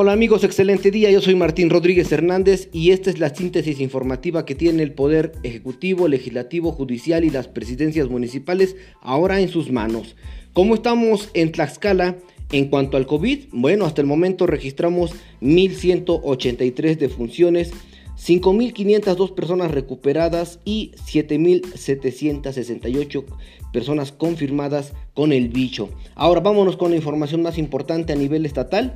Hola amigos, excelente día. Yo soy Martín Rodríguez Hernández y esta es la síntesis informativa que tiene el Poder Ejecutivo, Legislativo, Judicial y las presidencias municipales ahora en sus manos. ¿Cómo estamos en Tlaxcala? En cuanto al COVID, bueno, hasta el momento registramos 1.183 defunciones, 5.502 personas recuperadas y 7.768 personas confirmadas con el bicho. Ahora vámonos con la información más importante a nivel estatal.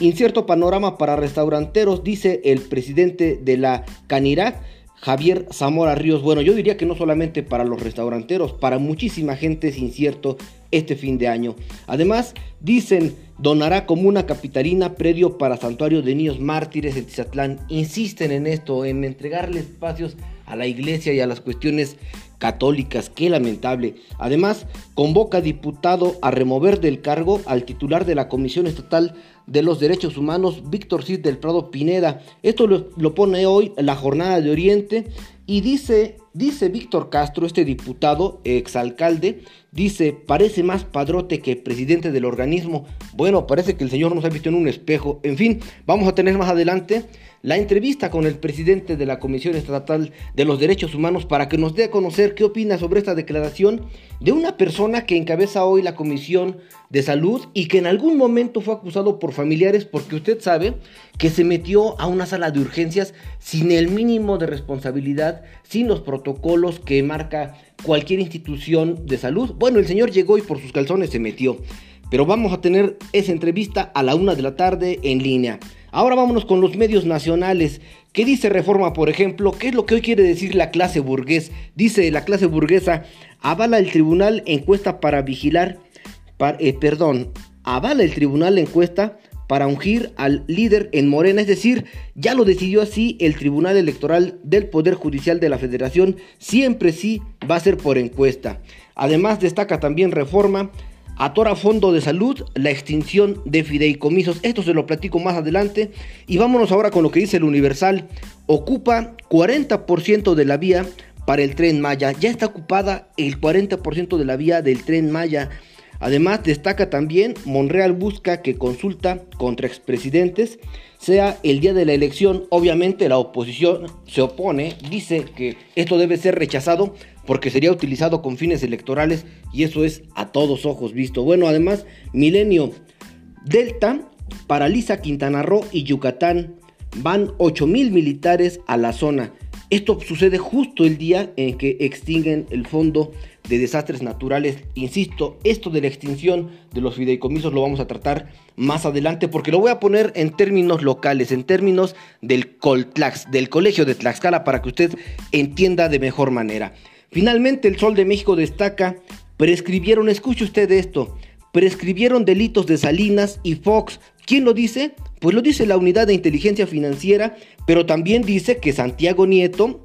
Incierto panorama para restauranteros, dice el presidente de la Canirac, Javier Zamora Ríos. Bueno, yo diría que no solamente para los restauranteros, para muchísima gente es incierto este fin de año. Además, dicen, donará como una capitalina predio para santuario de niños mártires en Tizatlán. Insisten en esto, en entregarle espacios a la iglesia y a las cuestiones católicas. Qué lamentable. Además, convoca diputado a remover del cargo al titular de la Comisión Estatal de los Derechos Humanos, Víctor Cid del Prado Pineda. Esto lo, pone hoy la Jornada de Oriente y dice, dice Víctor Castro, este diputado, exalcalde, dice, parece más padrote que presidente del organismo. Bueno, parece que el señor nos ha visto en un espejo. En fin, vamos a tener más adelante la entrevista con el presidente de la Comisión Estatal de los Derechos Humanos para que nos dé a conocer qué opina sobre esta declaración de una persona que encabeza hoy la Comisión de Salud y que en algún momento fue acusado por familiares porque usted sabe que se metió a una sala de urgencias sin el mínimo de responsabilidad, sin los protocolos que marca cualquier institución de salud. Bueno, el señor llegó y por sus calzones se metió. Pero vamos a tener esa entrevista a la una de la tarde en línea. Ahora vámonos con los medios nacionales. ¿Qué dice Reforma, por ejemplo? ¿Qué es lo que hoy quiere decir la clase burgués? Dice la clase burguesa, avala el tribunal encuesta para vigilar, eh, perdón, avala el tribunal encuesta para ungir al líder en Morena, es decir, ya lo decidió así el Tribunal Electoral del Poder Judicial de la Federación, siempre sí va a ser por encuesta. Además destaca también Reforma atora Fondo de Salud la extinción de fideicomisos. Esto se lo platico más adelante. Y vámonos ahora con lo que dice el Universal. Ocupa 40% de la vía para el tren Maya. Ya está ocupada el 40% de la vía del tren Maya. Además, destaca también, Monreal busca que consulta contra expresidentes sea el día de la elección. Obviamente la oposición se opone, dice que esto debe ser rechazado porque sería utilizado con fines electorales y eso es a todos ojos visto. Bueno, además, Milenio Delta paraliza Quintana Roo y Yucatán. Van 8 mil militares a la zona. Esto sucede justo el día en que extinguen el fondo de desastres naturales. Insisto, esto de la extinción de los fideicomisos lo vamos a tratar más adelante porque lo voy a poner en términos locales, en términos del Coltlax, del Colegio de Tlaxcala, para que usted entienda de mejor manera. Finalmente, el Sol de México destaca, prescribieron, escuche usted esto, prescribieron delitos de Salinas y Fox. ¿Quién lo dice? Pues lo dice la Unidad de Inteligencia Financiera, pero también dice que Santiago Nieto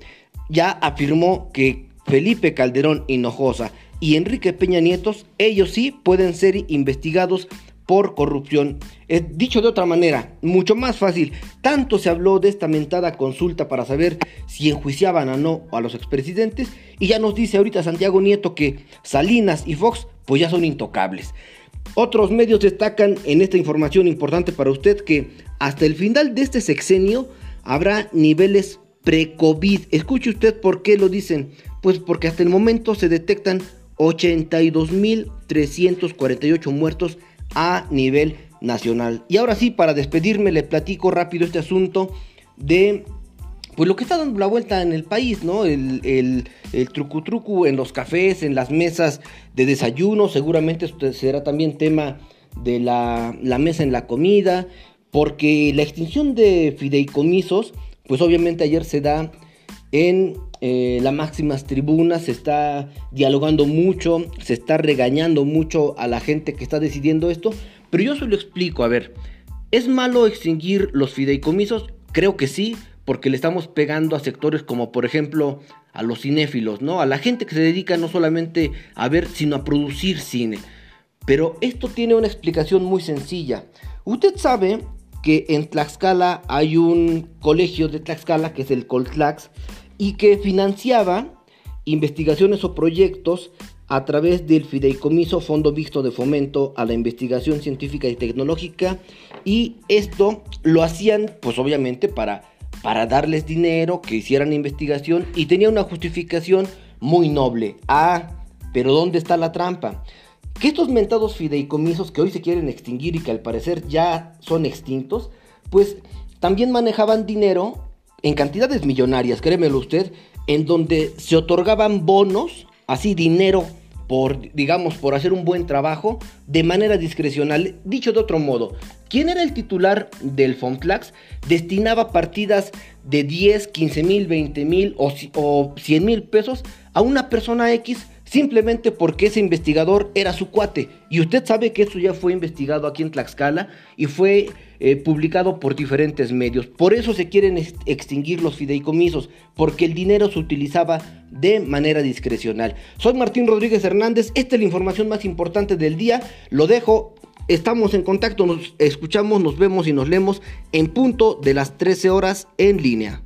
ya afirmó que Felipe Calderón Hinojosa y Enrique Peña Nietos, ellos sí pueden ser investigados por corrupción. Es dicho de otra manera, mucho más fácil. Tanto se habló de esta mentada consulta para saber si enjuiciaban o no a los expresidentes y ya nos dice ahorita Santiago Nieto que Salinas y Fox pues ya son intocables. Otros medios destacan en esta información importante para usted que hasta el final de este sexenio habrá niveles pre-COVID. Escuche usted por qué lo dicen. Pues porque hasta el momento se detectan 82.348 muertos a nivel nacional. Y ahora sí, para despedirme, le platico rápido este asunto de pues lo que está dando la vuelta en el país, ¿no? El, el, el trucu trucu en los cafés, en las mesas de desayuno, seguramente será también tema de la, la mesa en la comida, porque la extinción de fideicomisos, pues obviamente ayer se da en eh, las máximas tribunas, se está dialogando mucho, se está regañando mucho a la gente que está decidiendo esto, pero yo se lo explico, a ver, ¿es malo extinguir los fideicomisos? Creo que sí, porque le estamos pegando a sectores como por ejemplo a los cinéfilos, ¿no? A la gente que se dedica no solamente a ver, sino a producir cine. Pero esto tiene una explicación muy sencilla. Usted sabe que en Tlaxcala hay un colegio de Tlaxcala que es el Coltlax y que financiaba investigaciones o proyectos a través del fideicomiso Fondo Visto de Fomento a la Investigación Científica y Tecnológica y esto lo hacían pues obviamente para, para darles dinero, que hicieran investigación y tenía una justificación muy noble. Ah, pero ¿dónde está la trampa? Que estos mentados fideicomisos que hoy se quieren extinguir y que al parecer ya son extintos, pues también manejaban dinero en cantidades millonarias, créemelo usted, en donde se otorgaban bonos, así dinero por, digamos, por hacer un buen trabajo de manera discrecional. Dicho de otro modo, ¿quién era el titular del FONFLAX? Destinaba partidas de 10, 15 mil, 20 mil o, o 100 mil pesos a una persona X simplemente porque ese investigador era su cuate. Y usted sabe que eso ya fue investigado aquí en Tlaxcala y fue eh, publicado por diferentes medios. Por eso se quieren extinguir los fideicomisos, porque el dinero se utilizaba de manera discrecional. Soy Martín Rodríguez Hernández, esta es la información más importante del día. Lo dejo Estamos en contacto, nos escuchamos, nos vemos y nos leemos en punto de las 13 horas en línea.